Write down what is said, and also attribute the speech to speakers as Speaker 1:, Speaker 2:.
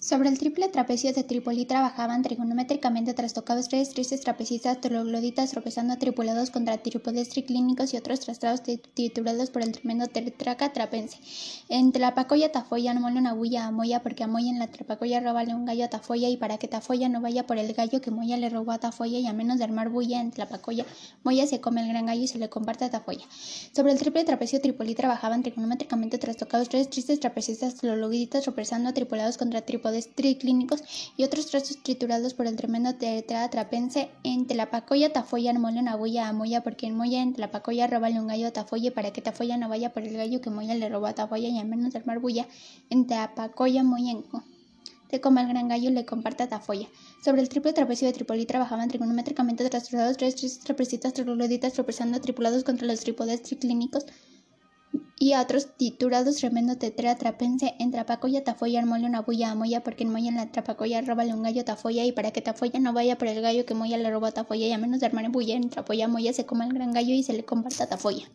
Speaker 1: Sobre el triple trapecio de Trípoli trabajaban trigonométricamente trastocados tres tristes trapecistas trogloditas tropezando tripulados contra trípodes triclínicos y otros traslados titulados por el tremendo tetraca trapense. En Tlapacoya Tafoya no mole una bulla a Moya porque a Moya en la Tlapacoya robale un gallo a Tafoya y para que Tafoya no vaya por el gallo que Moya le robó a Tafoya y a menos de armar bulla en Tlapacoya, Moya se come el gran gallo y se le comparte a Tafoya. Sobre el triple trapecio Trípoli trabajaban trigonométricamente trastocados tres tristes trapecistas trogloditas tropezando tripulados contra trípodes triclínicos y otros trozos triturados por el tremendo tetra trapense en Tlapacoya, Tafoya, mole una bulla a Moya, porque en Moya en Tlapacoya robale un gallo a Tafoya para que Tafoya no vaya por el gallo que Moya le robó a Tafoya y al menos armar bulla en Tlapacoya, Moyenco. Te come el gran gallo le comparte a Tafoya. Sobre el triple trapecio de Trípoli trabajaban trigonométricamente trasladados tres tristes trapecitas trogloditas tropezando tripulados contra los trípodes triclínicos y a otros titulados tremendo tetra trapense en Trapacoya Tafoya armóle una bulla a Moya porque en Moya en la Trapacoya róbale un gallo Tafoya y para que Tafoya no vaya por el gallo que Moya le robó a Tafoya y a menos de armar bulla en Moya se coma el gran gallo y se le comparta a Tafoya.